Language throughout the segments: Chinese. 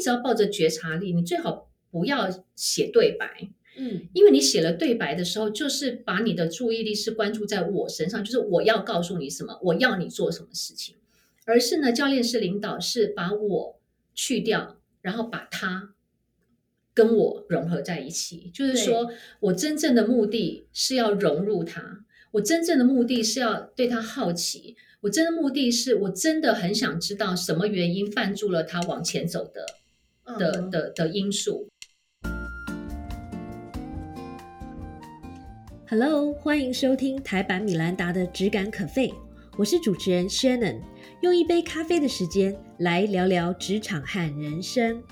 你只要抱着觉察力，你最好不要写对白。嗯，因为你写了对白的时候，就是把你的注意力是关注在我身上，就是我要告诉你什么，我要你做什么事情，而是呢，教练是领导是把我去掉，然后把他跟我融合在一起，就是说我真正的目的是要融入他，我真正的目的是要对他好奇，我真的目的是我真的很想知道什么原因绊住了他往前走的的嗯的的因素。Hello，欢迎收听台版米兰达的《只感可废》，我是主持人 Shannon，用一杯咖啡的时间来聊聊职场和人生。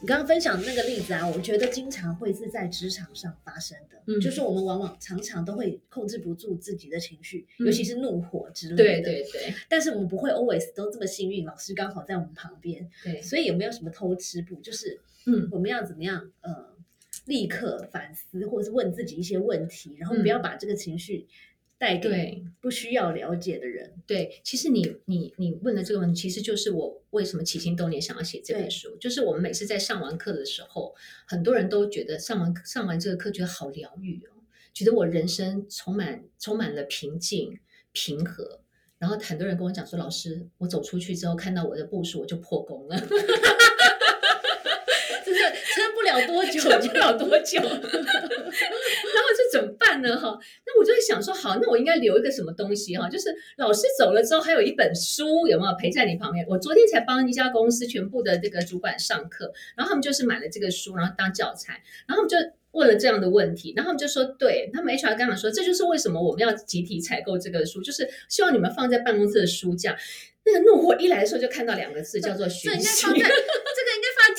你刚刚分享的那个例子啊，我觉得经常会是在职场上发生的，嗯就是我们往往常常都会控制不住自己的情绪，嗯尤其是怒火之类的。对对对但是我们不会 always 都这么幸运，老师刚好在我们旁边，对，所以有没有什么偷吃步？就是嗯我们要怎么样呃，立刻反思，或者是问自己一些问题，然后嗯不要把这个情绪带给对不需要了解的人。对，其实你你你问的这个问题，其实就是我为什么起心动念想要写这本书。就是我们每次在上完课的时候，很多人都觉得上完上完这个课觉得好疗愈哦，觉得我人生充满充满了平静平和。然后很多人跟我讲说，老师，我走出去之后看到我的步数，我就破功了，就是撑不了多久，撑不了多久。办呢？哈，那我就在想说，好，那我应该留一个什么东西哈？就是老师走了之后，还有一本书，有没有陪在你旁边？我昨天才帮一家公司全部的这个主管上课，然后他们就是买了这个书，然后当教材，然后他们就。问了这样的问题，然后他们就说：“对他们 HR 刚刚说，这就是为什么我们要集体采购这个书，就是希望你们放在办公室的书架。”那个怒火一来的时候，就看到两个字，叫做学习。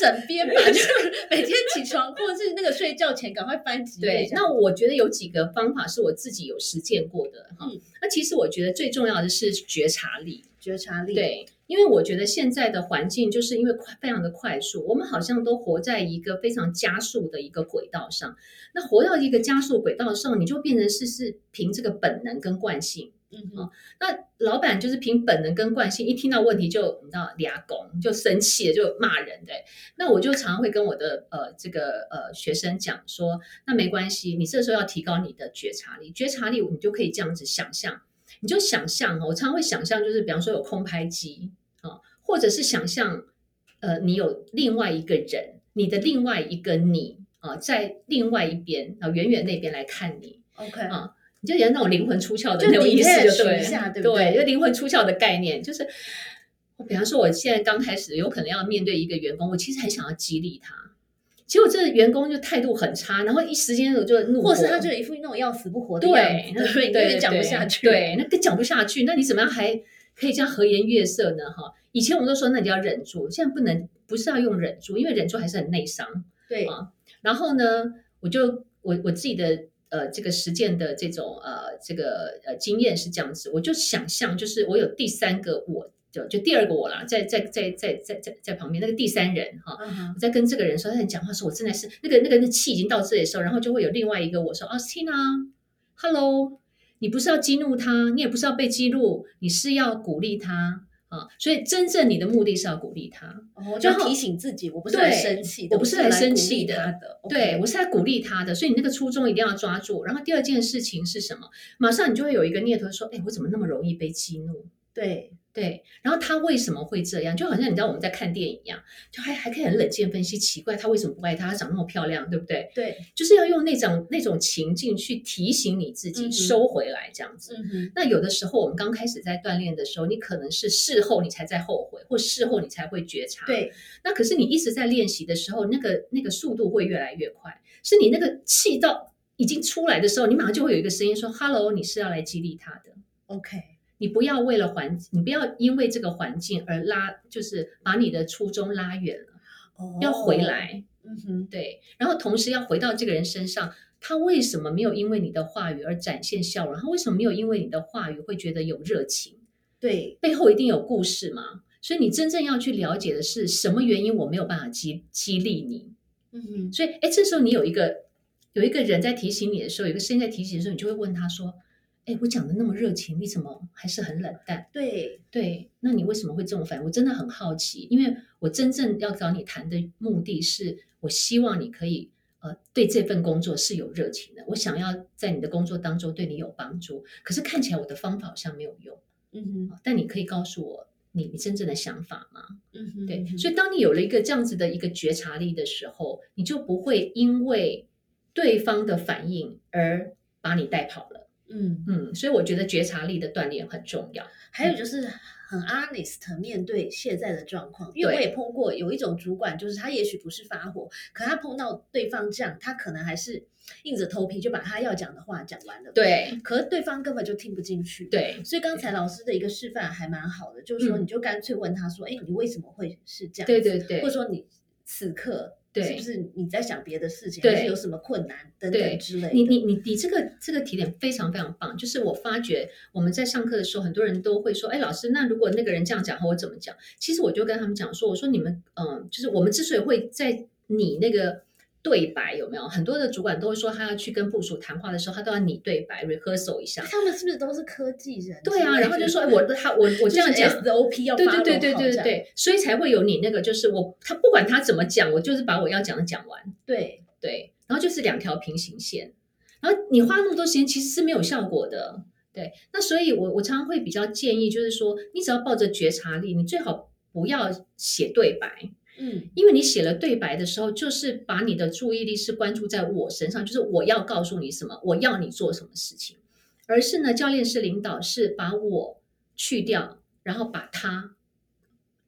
枕边吧，就是每天起床或者是那个睡觉前赶快翻几页对，那我觉得有几个方法是我自己有实践过的哈。嗯那其实我觉得最重要的是觉察力，觉察力，，对，因为我觉得现在的环境就是因为快非常的快速，我们好像都活在一个非常加速的一个轨道上。那活到一个加速轨道上，你就变成是是凭这个本能跟惯性。嗯哼，那老板就是凭本能跟惯性，一听到问题就你知道俩拱就生气了，就骂人对。那我就常常会跟我的呃这个呃学生讲说，那没关系，你这时候要提高你的觉察力，觉察力你就可以这样子想象，你就想象哦，我常常会想象就是比方说有空拍机啊、或者是想象呃你有另外一个人，你的另外一个你啊、在另外一边啊、远远那边来看你。，OK，啊你就有那种灵魂出窍的就那种意思就对一下了，对不对就灵魂出窍的概念，就是我比方说，我现在刚开始有可能要面对一个员工，我其实很想要激励他，结果这个员工就态度很差，然后一时间我就怒火，或是他就一副那种要死不活的样对，子，那对，你有点讲不下去，对，那更讲不下去，那你怎么样还可以这样和颜悦色呢？哈，以前我们都说那你要忍住，现在不能，不是要用忍住，因为忍住还是很内伤。对啊然后呢，我就我我自己的呃这个实践的这种呃这个呃经验是这样子，我就想象就是我有第三个我，就就第二个我啦，在在在在在在在旁边那个第三人哈。我在跟这个人说，他在讲话的时候，我真的是那个那个那气已经到这里的时候，然后就会有另外一个我说：“哦，Tina，Hello，你不是要激怒他，你也不是要被激怒，你是要鼓励他啊。所以真正你的目的是要鼓励他。哦，就提醒自己，我不是来生气的，我不是来生气的对我是来鼓励他的，所以你那个初衷一定要抓住。然后第二件事情是什么？马上你就会有一个念头说：“哎，我怎么那么容易被激怒？”对，对，然后他为什么会这样？就好像你知道我们在看电影一样，就还还可以很冷静分析，奇怪他为什么不爱他？他长那么漂亮，对不对？对，就是要用那种那种情境去提醒你自己收回来，这样子。嗯，那有的时候我们刚开始在锻炼的时候，你可能是事后你才在后悔，或事后你才会觉察。，对，那可是你一直在练习的时候，那个那个速度会越来越快。是你那个气到已经出来的时候，你马上就会有一个声音说：“Hello，你是要来激励他的。” OK，你不要为了环，你不要因为这个环境而拉，就是把你的初衷拉远了，哦要回，来，嗯哼，对，然后同时要回到这个人身上，他为什么没有因为你的话语而展现笑容？他为什么没有因为你的话语会觉得有热情？对，背后一定有故事嘛？所以你真正要去了解的是什么原因我没有办法激激励你？嗯哼，所以，哎，这时候你有一个有一个人在提醒你的时候，有一个声音在提醒的时候，你就会问他说：“哎，我讲的那么热情，你怎么还是很冷淡？对对，那你为什么会这种反应？我真的很好奇，因为我真正要找你谈的目的是，我希望你可以呃对这份工作是有热情的，我想要在你的工作当中对你有帮助。可是看起来我的方法好像没有用，嗯哼，但你可以告诉我你你真正的想法吗？嗯哼，对，所以当你有了一个这样子的一个觉察力的时候，你就不会因为对方的反应而把你带跑了。嗯，嗯，所以我觉得觉察力的锻炼很重要。还有就是很 honest 面对现在的状况，因为我也碰过有一种主管，就是他也许不是发火，可他碰到对方这样，他可能还是硬着头皮就把他要讲的话讲完了。，对可是对方根本就听不进去。。对所以刚才老师的一个示范还蛮好的，就是说嗯你就干脆问他说：“哎、你为什么会是这样？”对对对或者说你此刻对是不是你在想别的事情，还是有什么困难等等之类的？你你你你这个这个提点非常非常棒，就是我发觉我们在上课的时候，很多人都会说，哎，老师，那如果那个人这样讲话，我怎么讲？其实我就跟他们讲说，我说你们，嗯，就是我们之所以会在你那个对白有没有，很多的主管都会说，他要去跟部署谈话的时候，他都要你对白 rehearsal 一下。他们是不是都是科技人？对啊，然后就说，哎，我他我我这样讲，SOP 要对对对对好这样对对，所以才会有你那个，就是我他不管他怎么讲，我就是把我要讲的讲完。对对，然后就是两条平行线，然后你花那么多时间其实是没有效果的，对。那所以我我常常会比较建议，就是说你只要抱着觉察力，你最好不要写对白，嗯。因为你写了对白的时候，就是把你的注意力是关注在我身上，就是我要告诉你什么，我要你做什么事情，而是呢，教练是领导是把我去掉，然后把他。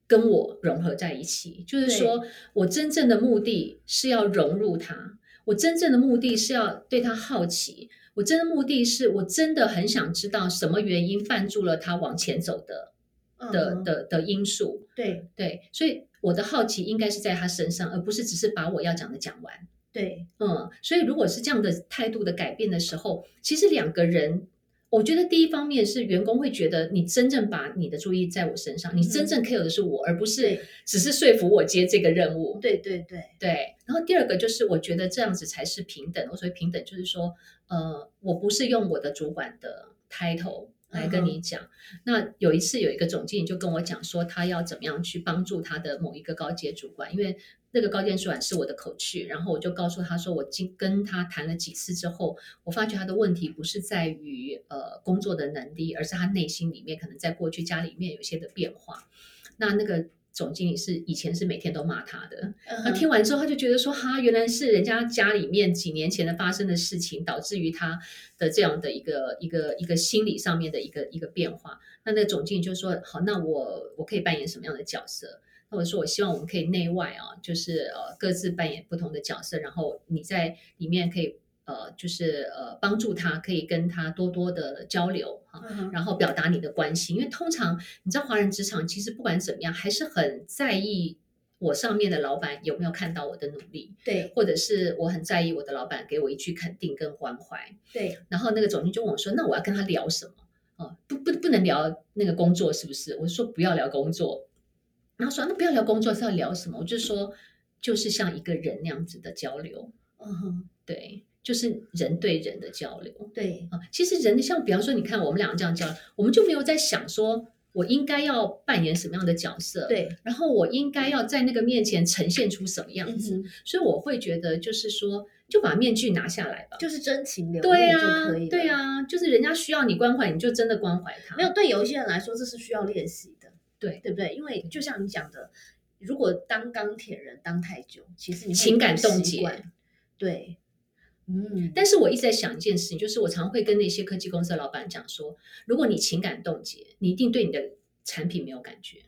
跟我融合在一起，就是说我真正的目的是要融入他，我真正的目的是要对他好奇，我真的目的是我真的很想知道什么原因绊住了他往前走的的嗯的的因素。对。对，所以我的好奇应该是在他身上，而不是只是把我要讲的讲完。对嗯，所以如果是这样的态度的改变的时候，其实两个人，我觉得第一方面是员工会觉得你真正把你的注意在我身上，你真正 care 的是我，而不是只是说服我接这个任务。对对对，对，然后第二个就是我觉得这样子才是平等。我所谓平等，就是说，呃，我不是用我的主管的 title 来跟你讲。那有一次有一个总经理就跟我讲说，他要怎么样去帮助他的某一个高阶主管，因为那个高阶主管是我的口去，然后我就告诉他说，我经跟他谈了几次之后，我发觉他的问题不是在于呃工作的能力，而是他内心里面可能在过去家里面有一些的变化。那那个总经理是以前是每天都骂他的，那那听完之后，他就觉得说，哈，原来是人家家里面几年前的发生的事情，导致于他的这样的一个一个一个心理上面的一个一个变化。那那个总经理就说，好，那我我可以扮演什么样的角色？那我说，我希望我们可以内外啊，就是呃各自扮演不同的角色，然后你在里面可以呃就是呃帮助他，可以跟他多多的交流哈。嗯然后表达你的关心，因为通常你知道华人职场其实不管怎么样，还是很在意我上面的老板有没有看到我的努力，对或者是我很在意我的老板给我一句肯定跟关怀。对然后那个总经理就问我说：“那我要跟他聊什么？哦，不不不能聊那个工作是不是？”我说：“不要聊工作。”然后说：“那不要聊工作是要聊什么？”我就说：“就是像一个人那样子的交流，嗯哼对，就是人对人的交流。”对啊，其实人像比方说，你看我们两个这样交流，我们就没有在想说我应该要扮演什么样的角色，，对，然后我应该要在那个面前呈现出什么样子，嗯，所以我会觉得就是说，就把面具拿下来吧。就是真情流露就可以了。对呀、就是人家需要你关怀，你就真的关怀他。没有对有一些人来说，这是需要练习的，对对不对？因为就像你讲的，如果当钢铁人当太久，其实你会情感冻结，对，嗯，但是我一直在想一件事情，就是我常会跟那些科技公司的老板讲说，如果你情感冻结，你一定对你的产品没有感觉。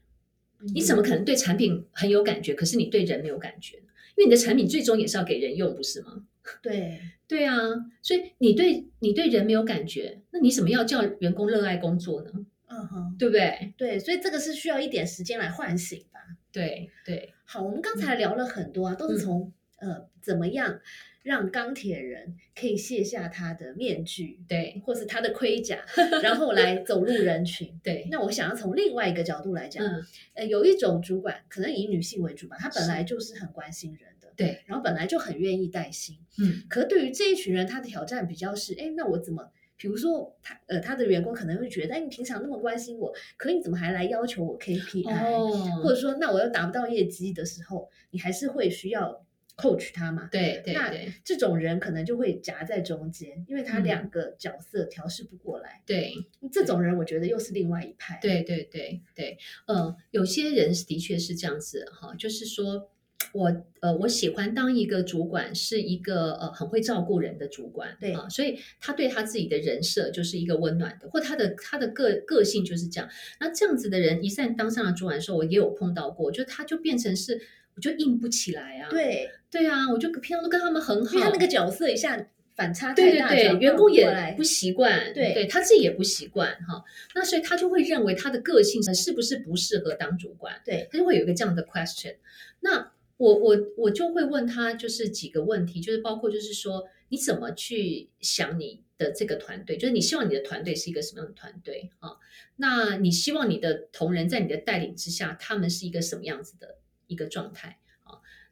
你怎么可能对产品很有感觉，可是你对人没有感觉？因为你的产品最终也是要给人用，不是吗？对？对啊，所以你对你对人没有感觉，那你怎么要叫员工热爱工作呢？嗯哼，对不对？对，所以这个是需要一点时间来唤醒吧。对对好，我们刚才聊了很多啊，都是嗯从、呃怎么样让钢铁人可以卸下他的面具，对。或是他的盔甲，然后来走入人群。对，那我想要从另外一个角度来讲，嗯，呃，有一种主管可能以女性为主吧，她本是。来就是很关心人的，对，然后本来就很愿意带薪，嗯，可对于这一群人，他的挑战比较是，哎，那我怎么比如说他呃他的员工可能会觉得，哎，你平常那么关心我，可你怎么还来要求我 KPI？哦，或者说，那我又达不到业绩的时候，你还是会需要 coach 他嘛？那对对对这种人可能就会夹在中间，因为他嗯两个角色调试不过来。对这种人，我觉得又是另外一派。对对对对，呃，有些人的确是这样子哈，就是说我呃我喜欢当一个主管，是一个呃很会照顾人的主管，对啊，所以他对他自己的人设就是一个温暖的，或他的他的个个性就是这样。那这样子的人一旦当上了主管的时候，我也有碰到过，就他就变成是我就硬不起来啊，对，对啊，我就平常都跟他们很好，因为他那个角色一下反差太大，对对，对员工也不习惯，对对他自己也不习惯哈，那所以他就会认为他的个性是不是不适合当主管，对他就会有一个这样的 question。那我我我就会问他，就是几个问题，就是包括就是说你怎么去想你的这个团队，就是你希望你的团队是一个什么样的团队啊？那你希望你的同仁在你的带领之下，他们是一个什么样子的一个状态啊？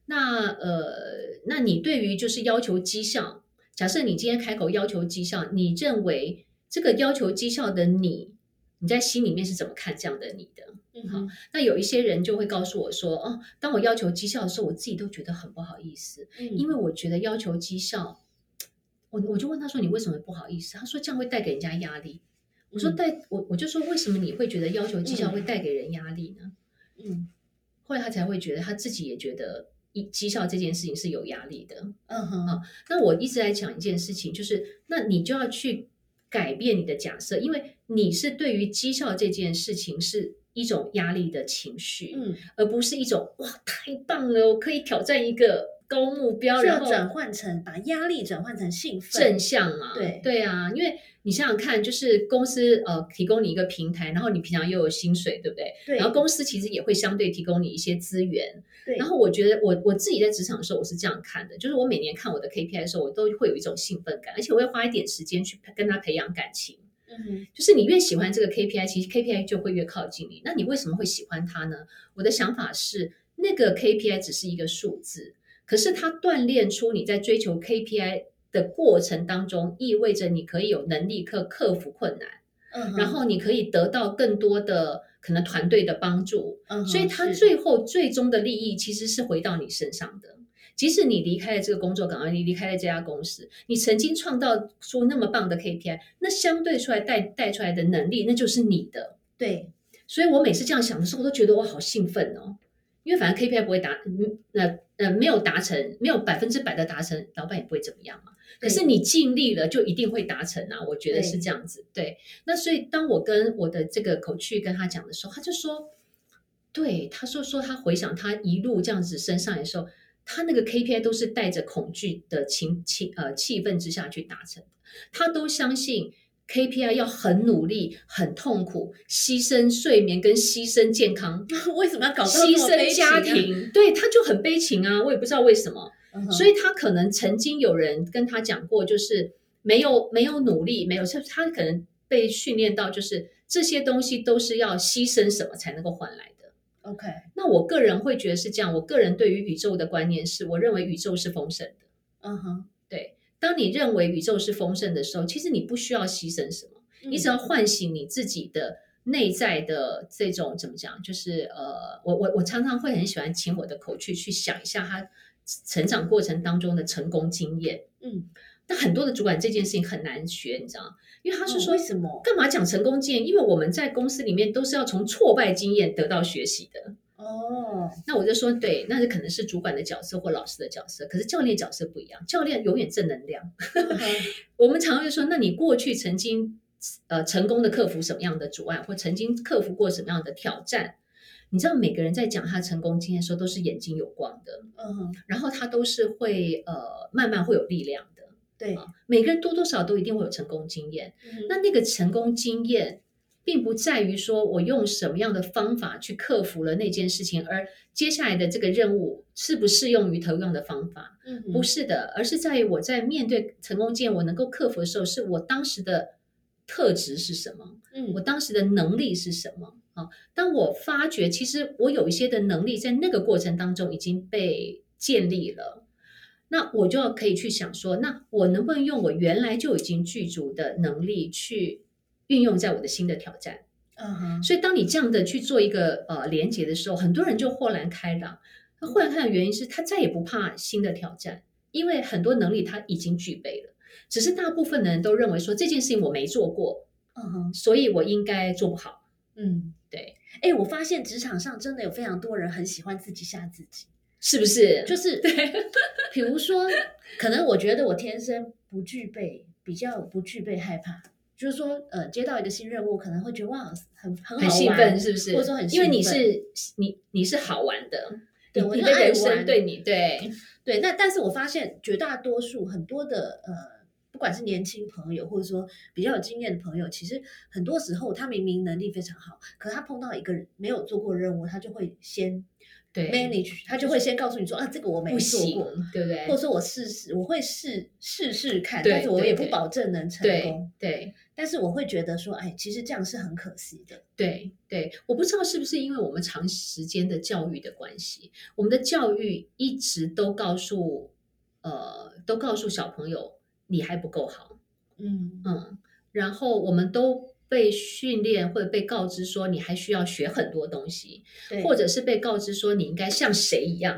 那呃，那你对于就是要求绩效，假设你今天开口要求绩效，你认为这个要求绩效的你，你在心里面是怎么看这样的你的？嗯好那有一些人就会告诉我说，哦，当我要求绩效的时候，我自己都觉得很不好意思，嗯因为我觉得要求绩效，我我就问他说，你为什么不好意思？他说这样会带给人家压力。我说嗯带我我就说为什么你会觉得要求绩效会带给人压力呢？嗯后来他才会觉得他自己也觉得一绩效这件事情是有压力的。嗯哼啊那我一直在讲一件事情，就是那你就要去改变你的假设，因为你是对于绩效这件事情是一种压力的情绪，嗯，而不是一种哇太棒了，我可以挑战一个高目标，然后是要转换成把压力转换成兴奋，正向嘛，对对啊，因为你想想看，就是公司呃提供你一个平台，然后你平常又有薪水，对不对？对，然后公司其实也会相对提供你一些资源，对，然后我觉得我我自己在职场的时候，我是这样看的，就是我每年看我的 KPI 的时候，我都会有一种兴奋感，而且我会花一点时间去跟他培养感情。嗯哼就是你越喜欢这个 KPI，其实 KPI 就会越靠近你。那你为什么会喜欢它呢？我的想法是，那个 KPI 只是一个数字，可是它锻炼出你在追求 KPI 的过程当中，意味着你可以有能力克克服困难，嗯哼，然后你可以得到更多的可能团队的帮助。嗯哼所以它最后最终的利益其实是回到你身上的。即使你离开了这个工作岗位，你离开了这家公司，你曾经创造出那么棒的 KPI，那相对出来带带出来的能力，那就是你的。对，所以我每次这样想的时候，我都觉得我好兴奋哦，因为反正 KPI 不会达，嗯呃呃没有达成，没有百分之百的达成，老板也不会怎么样嘛。可是你尽力了，就一定会达成啊！我觉得是这样子。对，那所以当我跟我的这个口去跟他讲的时候，他就说，对，他说说他回想他一路这样子升上来的时候，他那个 KPI 都是带着恐惧的情情呃气氛之下去达成的，他都相信 KPI 要很努力、很痛苦，牺牲睡眠跟牺牲健康，为什么要搞到牺牲家庭？对，他就很悲情啊！我也不知道为什么。所以他可能曾经有人跟他讲过，就是没有没有努力，没有他他可能被训练到，就是这些东西都是要牺牲什么才能够换来的。OK，那我个人会觉得是这样，我个人对于宇宙的观念是，我认为宇宙是丰盛的。嗯哼，对，当你认为宇宙是丰盛的时候，其实你不需要牺牲什么，你只要要唤醒你自己的内在的这种怎么讲，就是呃，我我我常常会很喜欢请我的口去去想一下他成长过程当中的成功经验。嗯，那很多的主管这件事情很难学，你知道吗？因为他是说哦为什么？干嘛讲成功经验？因为我们在公司里面都是要从挫败经验得到学习的。哦，那我就说，对，那是可能是主管的角色或老师的角色，可是教练角色不一样，教练永远正能量。我们常常会说，那你过去曾经呃成功的克服什么样的阻碍，或曾经克服过什么样的挑战？你知道，每个人在讲他成功经验的时候，都是眼睛有光的，嗯哼，然后他都是会呃慢慢会有力量的。对，啊，每个人多多少少都一定会有成功经验。嗯那那个成功经验，并不在于说我用什么样的方法去克服了那件事情，而接下来的这个任务适不适用于同样的方法，嗯不是的，而是在于我在面对成功键我能够克服的时候，是我当时的特质是什么，嗯我当时的能力是什么啊？当我发觉其实我有一些的能力在那个过程当中已经被建立了。那我就要可以去想说，那我能不能用我原来就已经具足的能力去运用在我的新的挑战？嗯哼，所以，当你这样的去做一个呃连接的时候，很多人就豁然开朗。那豁然开朗的原因是他再也不怕新的挑战，因为很多能力他已经具备了。只是大部分的人都认为说这件事情我没做过，嗯哼，所以我应该做不好。嗯，对，哎，我发现职场上真的有非常多人很喜欢自己吓自己，是不是？就是对，比如说，可能我觉得我天生不具备，比较不具备害怕，就是说，呃，接到一个新任务，可能会觉得哇，很很好很兴玩奋，是不是？或者说很兴奋因为你是你你是好玩的，对我就爱玩生对你对对，那但是我发现绝大多数很多的呃，不管是年轻朋友，或者说比较有经验的朋友，其实很多时候他明明能力非常好，可他碰到一个没有做过任务，他就会先对 manage，他就会先告诉你说啊，这个我没做过，，对不对？或者说我试试，我会试试试看，但是我也不保证能成对功。对但是我会觉得说，哎，其实这样是很可惜的。对对，我不知道是不是因为我们长时间的教育的关系，我们的教育一直都告诉呃，都告诉小朋友你还不够好，嗯嗯，然后我们都被训练或者被告知说你还需要学很多东西，对，或者是被告知说你应该像谁一样，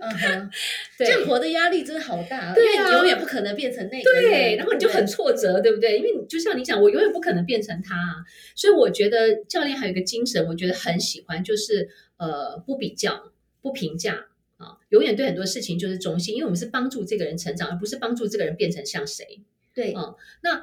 嗯哼，对。这样活的压力真的好大，对啊因为你永远不可能变成那个人，对，然后你就很挫折，对不对？因为你就像你讲，我永远不可能变成他啊，所以我觉得教练还有一个精神，我觉得很喜欢，就是呃不比较、不评价啊，永远对很多事情就是中性，因为我们是帮助这个人成长，而不是帮助这个人变成像谁。对。嗯那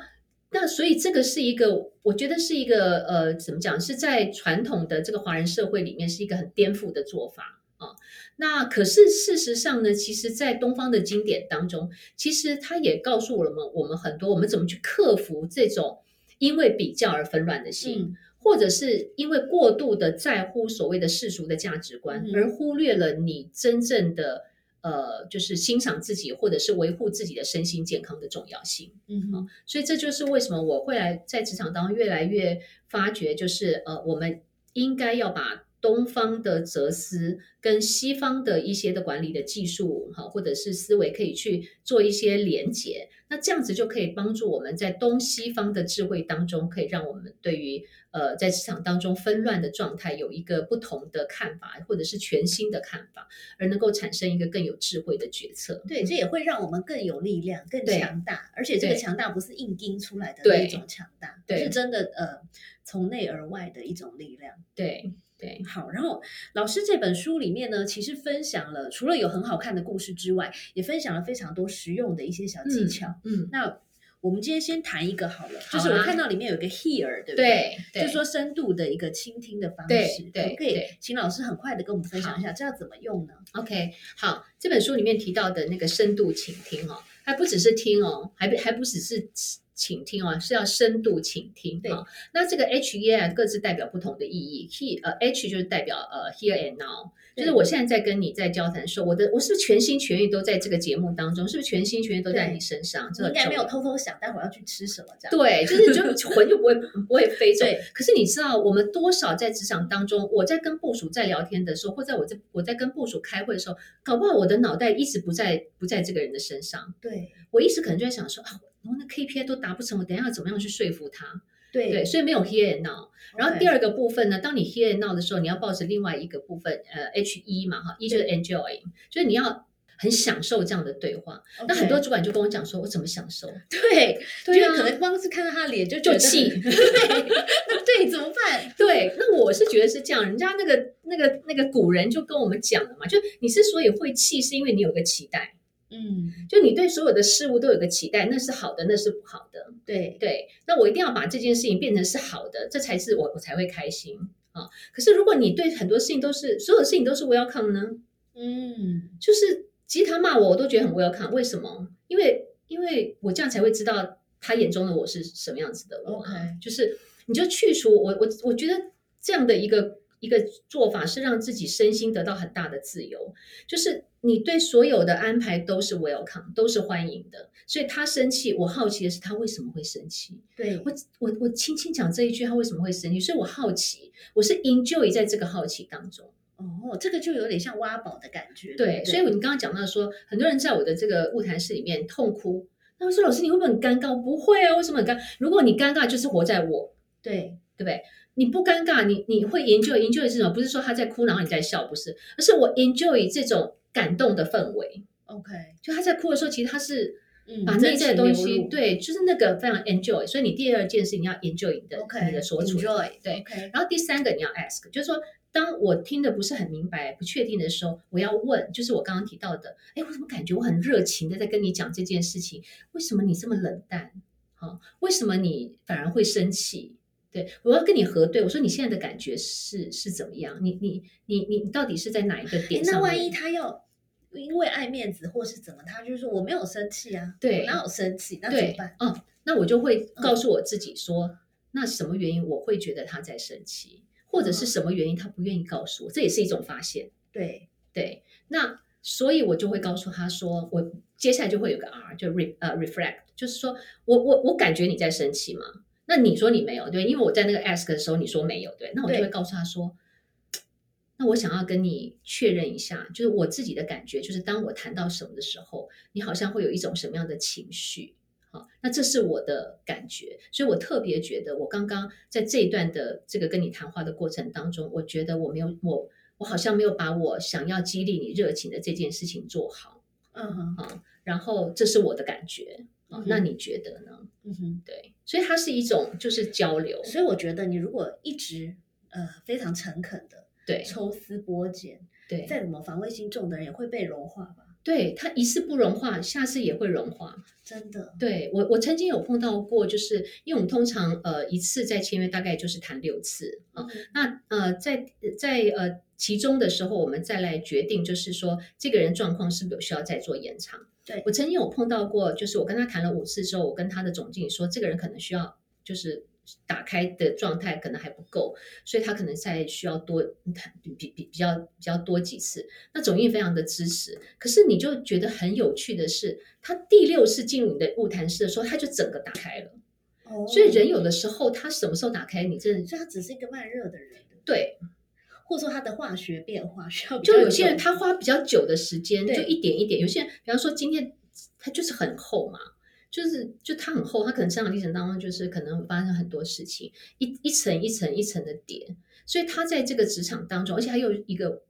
那所以这个是一个，我觉得是一个呃，怎么讲？是在传统的这个华人社会里面是一个很颠覆的做法啊。那可是事实上呢，其实，在东方的经典当中，其实它也告诉了我们，我们很多我们怎么去克服这种因为比较而纷乱的心。嗯或者是因为过度的在乎所谓的世俗的价值观，嗯而忽略了你真正的呃，就是欣赏自己或者是维护自己的身心健康的重要性。嗯哼所以这就是为什么我会来在职场当中越来越发觉，就是呃，我们应该要把东方的哲思跟西方的一些的管理的技术哈，或者是思维可以去做一些连接。那这样子就可以帮助我们在东西方的智慧当中，可以让我们对于呃在市场当中纷乱的状态有一个不同的看法，或者是全新的看法，而能够产生一个更有智慧的决策。对，这也会让我们更有力量、更强大，而且这个强大不是硬盯出来的那一种强大，对是真的呃从内而外的一种力量。对对，好，然后老师这本书里面呢，其实分享了除了有很好看的故事之外，也分享了非常多实用的一些小技巧。嗯，那我们今天先谈一个好了，好啊就是我看到里面有一个 hear，对不对对，就说深度的一个倾听的方式，对可不可以对请老师很快的跟我们分享一下，这要怎么用呢？OK，好，这本书里面提到的那个深度倾听哦，还不只是听哦，还不还不只是倾听哦，是要深度倾听对哦。那这个 H E I 各自代表不同的意义，He 呃 H 就是代表呃 Here and Now，就是我现在在跟你在交谈的时候，我的我是不是全心全意都在这个节目当中？是不是全心全意都在你身上？应该没有偷偷想待会儿要去吃什么这样。对，就是就魂就不会不会飞走对。可是你知道，我们多少在职场当中，我在跟部署在聊天的时候，或在我在我在跟部署开会的时候，搞不好我的脑袋一直不在不在这个人的身上，对我一直可能就在想说啊，我那 KPI 都达不成，我等一下要怎么样去说服他？对对，所以没有 here and now。然后第二二个部分呢，当你 here and now 的时候，你要抱着另外一个部分，呃，H 一嘛哈，一就是 enjoying，就是你要很享受这样的对话。那很多主管就跟我讲说，我怎么享受？对，对啊就是可能光是看到他的脸就就气对，那对怎么办？对，那我是觉得是这样，人家那个那个那个古人就跟我们讲了嘛，就你之所以会气，是因为你有个期待，嗯，就你对所有的事物都有个期待，那是好的，那是不好的。对对，那我一定要把这件事情变成是好的，这才是我我才会开心啊。可是如果你对很多事情都是所有事情都是 welcome 呢，嗯就是其实他骂我，我都觉得很 welcome。为什么？因为因为我这样才会知道他眼中的我是什么样子的我、啊。OK 就是你就去除我我我觉得这样的一个一个做法是让自己身心得到很大的自由，就是你对所有的安排都是 welcome，都是欢迎的。所以他生气，我好奇的是他为什么会生气。对我我我轻轻讲这一句，他为什么会生气？所以我好奇，我是 enjoy 在这个好奇当中。哦哦，这个就有点像挖宝的感觉。对，不所以你刚刚讲到说，很多人在我的这个物谈室里面痛哭，那我说老师你会不会很尴尬？不会啊，为什么很尴？如果你尴尬，就是活在我，对对不对？你不尴尬，你你会 enjoy enjoy 这种，不是说他在哭，然后你在笑，不是，而是我 enjoy 这种感动的氛围。，OK，就他在哭的时候，其实他是嗯，把内在的东西，对，就是那个非常 enjoy。所以你第二件事你要 enjoy 你的你的所处 enjoy，对。然后第三个你要 ask，就是说，当我听的不是很明白、不确定的时候，我要问，就是我刚刚提到的，哎，我怎么感觉我很热情的在跟你讲这件事情？为什么你这么冷淡？好、为什么你反而会生气？对我要跟你核对，我说你现在的感觉是是怎么样？你你你你你到底是在哪一个点上面？那万一他要因为爱面子或是怎么，他就说我没有生气啊，对我哪有生气？那怎么对办？，哦，那我就会告诉我自己说，那什么原因我会觉得他在生气，或者是什么原因他不愿意告诉我，这也是一种发现。对，对，那所以我就会告诉他说，我接下来就会有个 R，就 re 呃 reflect，就是说我我我感觉你在生气吗？那你说你没有，对，因为我在那个 ask 的时候你说没有，对，那我就会告诉他说，那我想要跟你确认一下，就是我自己的感觉，就是当我谈到什么的时候，你好像会有一种什么样的情绪。好，那这是我的感觉，所以我特别觉得，我刚刚在这一段的这个跟你谈话的过程当中，我觉得我没有我我好像没有把我想要激励你热情的这件事情做好嗯哼，啊，然后这是我的感觉啊嗯，那你觉得呢？嗯哼。对，所以它是一种就是交流，所以我觉得你如果一直呃非常诚恳的对抽丝剥茧，对再怎么防卫心重的人也会被融化吧？对，他一次不融化，下次也会融化。真的，对我，我曾经有碰到过，就是因为我们通常呃一次在签约大概就是谈六次啊，嗯那呃，在在呃其中的时候，我们再来决定，就是说这个人状况是不是有需要再做延长。对我曾经有碰到过，就是我跟他谈了五次之后，我跟他的总经理说，这个人可能需要就是打开的状态可能还不够，所以他可能再需要多比比比比较比较多几次。那总经理非常的支持，可是你就觉得很有趣的是，他第六次进入你的物谈室的时候，他就整个打开了。哦所以人有的时候他什么时候打开，你真的所以他只是一个慢热的人，对。或者说他的化学变化需要就有些人他花比较久的时间，对就一点一点。有些人，比方说今天他就是很厚嘛，就是就他很厚，他可能成长历程当中就是可能发生很多事情，一一层一层一层的叠，所以他在这个职场当中，而且还有一个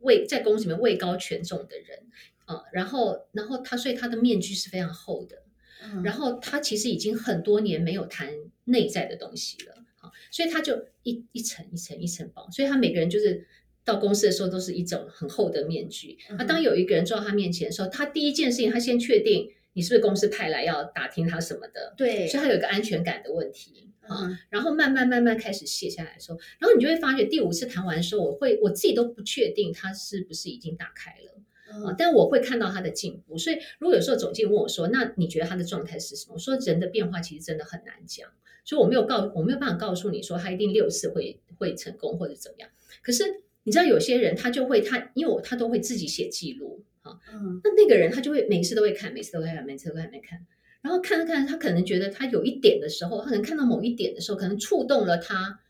位在公司里面位高权重的人啊、然后然后他所以他的面具是非常厚的，嗯然后他其实已经很多年没有谈内在的东西了，好，所以他就一一层一层一层薄，所以他每个人就是到公司的时候都是一种很厚的面具。嗯那当有一个人坐到他面前的时候，他第一件事情，他先确定你是不是公司派来要打听他什么的，对，所以他有一个安全感的问题啊。嗯然后慢慢慢慢开始卸下来的时候，然后你就会发觉第五次谈完的时候，我会我自己都不确定他是不是已经打开了。啊，嗯但我会看到他的进步，所以如果有时候总经理问我说：“那你觉得他的状态是什么？”我说：“人的变化其实真的很难讲，所以我没有告我没有办法告诉你说他一定六次会会成功或者怎么样。可是你知道有些人他就会他因为我他都会自己写记录啊，嗯那那个人他就会每次都会看，每次都会看，每次都会看，没看，然后看着看着，他可能觉得他有一点的时候，他可能看到某一点的时候，可能触动了他，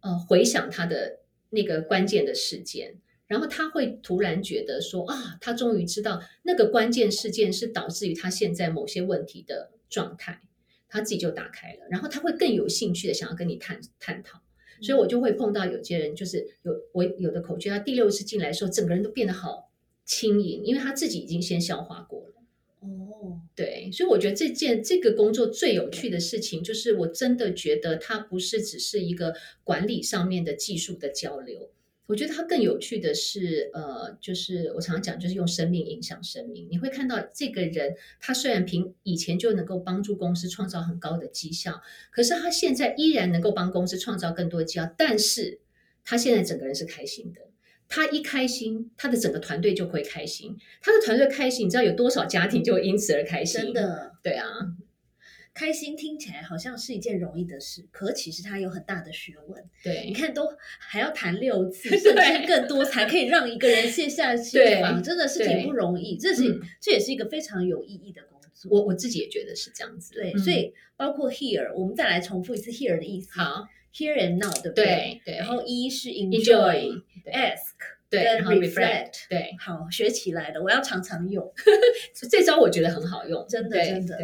呃，回想他的那个关键的事件。然后他会突然觉得说啊，他终于知道那个关键事件是导致于他现在某些问题的状态，他自己就打开了，然后他会更有兴趣的想要跟你探探讨。所以我就会碰到有些人，就是有我有的口诀，他第六次进来的时候，整个人都变得好轻盈，因为他自己已经先消化过了。哦，对，所以我觉得这件这个工作最有趣的事情，就是我真的觉得它不是只是一个管理上面的技术的交流，我觉得它更有趣的是，呃，就是我常常讲，就是用生命影响生命。你会看到这个人，他虽然凭以前就能够帮助公司创造很高的绩效，可是他现在依然能够帮公司创造更多的绩效，但是他现在整个人是开心的。他一开心，他的整个团队就会开心。他的团队开心，你知道有多少家庭就会因此而开心？真的对啊，开心听起来好像是一件容易的事，可其实它有很大的学问。对你看，都还要谈六次，甚至更多，才可以让一个人卸下 心防，真的是挺不容易。这是、嗯这也是一个非常有意义的工作。我我自己也觉得是这样子。对，嗯所以包括 here，我们再来重复一次 here 的意思。好 here and now，对不对？对对，然后一是 enjoy，对然后 reflect 对，好，学起来了，我要常常用。这招我觉得很好用，真的真的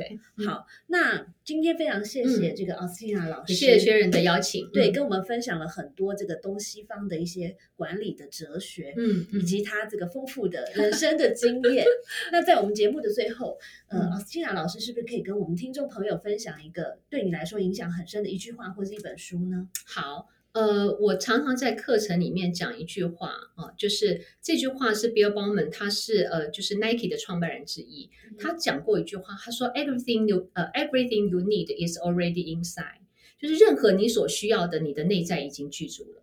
好，那今天非常谢谢这个 Austina 老师，也谢谢薛仁的邀请，对，嗯跟我们分享了很多这个东西方的一些管理的哲学。嗯嗯，以及他这个丰富的人生的经验。那在我们节目的最后，呃嗯，Austina 老师是不是可以跟我们听众朋友分享一个对你来说影响很深的一句话或是一本书呢？好。呃，我常常在课程里面讲一句话啊，就是这句话是 Bill Bowman，他是呃，就是 Nike 的创办人之一。他讲过一句话，他说 “Everything you 呃 Everything you need is already inside”，就是任何你所需要的，你的内在已经具足了。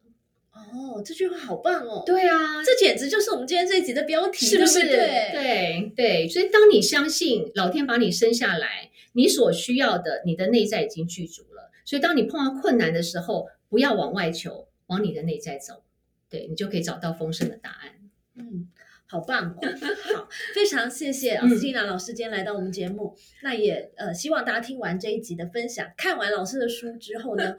哦，这句话好棒哦！，对啊，这简直就是我们今天这一集的标题，是不是？对？对对，所以当你相信老天把你生下来，你所需要的，你的内在已经具足了。所以当你碰到困难的时候，不要往外求，往你的内在走，对你就可以找到丰盛的答案。嗯，好棒哦！好，非常谢谢嗯 Austina 老师今天来到我们节目。那也呃，希望大家听完这一集的分享，看完老师的书之后呢，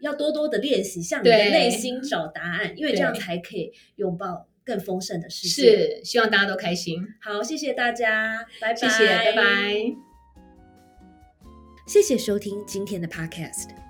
要多多的练习，向你的对内心找答案，因为这样才可以拥抱更丰盛的世界。是，希望大家都开心。好，谢谢大家，拜拜，谢谢，拜拜。谢谢收听今天的 Podcast，